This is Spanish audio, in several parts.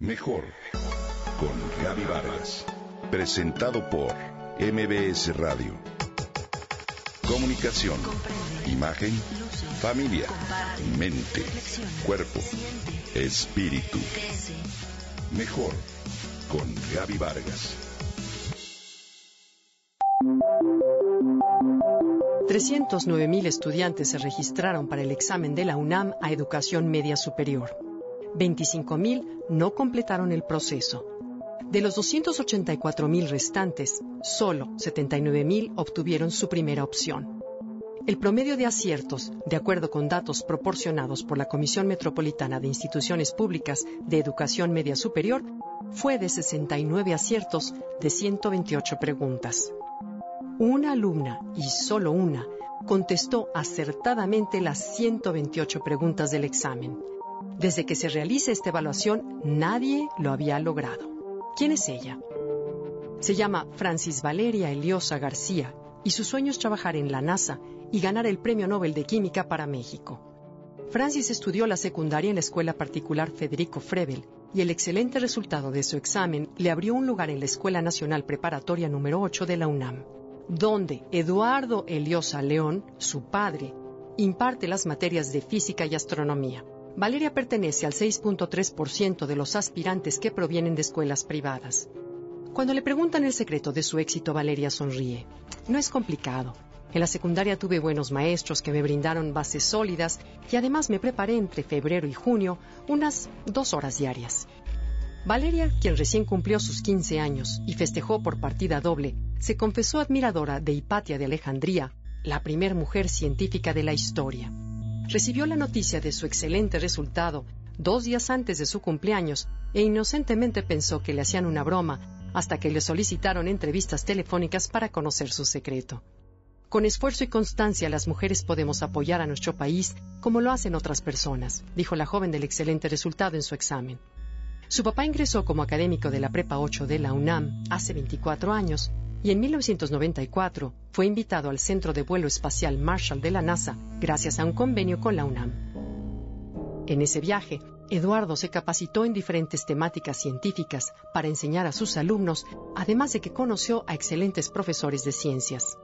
Mejor con Gaby Vargas. Presentado por MBS Radio. Comunicación, imagen, familia, mente, cuerpo, espíritu. Mejor con Gaby Vargas. 309.000 estudiantes se registraron para el examen de la UNAM a Educación Media Superior. 25.000 no completaron el proceso. De los 284.000 restantes, solo 79.000 obtuvieron su primera opción. El promedio de aciertos, de acuerdo con datos proporcionados por la Comisión Metropolitana de Instituciones Públicas de Educación Media Superior, fue de 69 aciertos de 128 preguntas. Una alumna, y solo una, contestó acertadamente las 128 preguntas del examen. Desde que se realice esta evaluación, nadie lo había logrado. ¿Quién es ella? Se llama Francis Valeria Eliosa García y su sueño es trabajar en la NASA y ganar el Premio Nobel de Química para México. Francis estudió la secundaria en la escuela particular Federico Frebel y el excelente resultado de su examen le abrió un lugar en la Escuela Nacional Preparatoria número 8 de la UNAM, donde Eduardo Eliosa León, su padre, imparte las materias de física y astronomía. Valeria pertenece al 6.3% de los aspirantes que provienen de escuelas privadas. Cuando le preguntan el secreto de su éxito, Valeria sonríe. No es complicado. En la secundaria tuve buenos maestros que me brindaron bases sólidas y además me preparé entre febrero y junio unas dos horas diarias. Valeria, quien recién cumplió sus 15 años y festejó por partida doble, se confesó admiradora de Hipatia de Alejandría, la primer mujer científica de la historia recibió la noticia de su excelente resultado dos días antes de su cumpleaños e inocentemente pensó que le hacían una broma hasta que le solicitaron entrevistas telefónicas para conocer su secreto. Con esfuerzo y constancia las mujeres podemos apoyar a nuestro país como lo hacen otras personas, dijo la joven del excelente resultado en su examen. Su papá ingresó como académico de la Prepa 8 de la UNAM hace 24 años y en 1994 fue invitado al Centro de Vuelo Espacial Marshall de la NASA gracias a un convenio con la UNAM. En ese viaje, Eduardo se capacitó en diferentes temáticas científicas para enseñar a sus alumnos, además de que conoció a excelentes profesores de ciencias.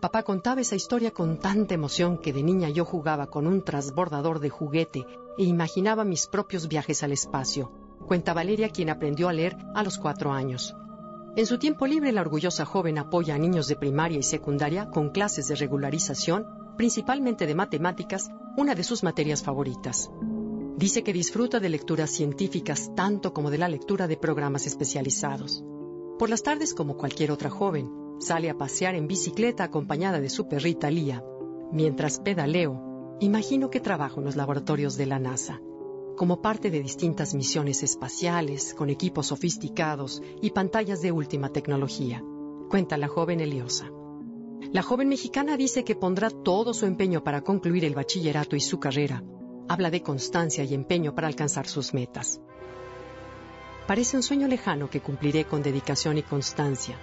Papá contaba esa historia con tanta emoción que de niña yo jugaba con un transbordador de juguete e imaginaba mis propios viajes al espacio. Cuenta Valeria quien aprendió a leer a los cuatro años. En su tiempo libre, la orgullosa joven apoya a niños de primaria y secundaria con clases de regularización, principalmente de matemáticas, una de sus materias favoritas. Dice que disfruta de lecturas científicas tanto como de la lectura de programas especializados. Por las tardes, como cualquier otra joven, sale a pasear en bicicleta acompañada de su perrita Lía. Mientras pedaleo, imagino que trabajo en los laboratorios de la NASA como parte de distintas misiones espaciales, con equipos sofisticados y pantallas de última tecnología, cuenta la joven Eliosa. La joven mexicana dice que pondrá todo su empeño para concluir el bachillerato y su carrera. Habla de constancia y empeño para alcanzar sus metas. Parece un sueño lejano que cumpliré con dedicación y constancia.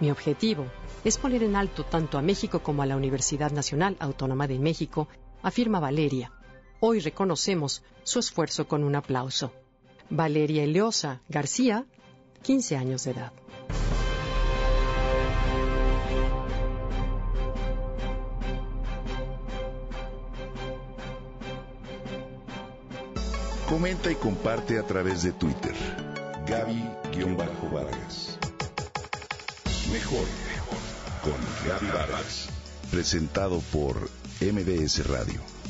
Mi objetivo es poner en alto tanto a México como a la Universidad Nacional Autónoma de México, afirma Valeria, Hoy reconocemos su esfuerzo con un aplauso. Valeria Eliosa García, 15 años de edad. Comenta y comparte a través de Twitter. Gaby-Vargas. Mejor con Gaby Vargas. Presentado por MBS Radio.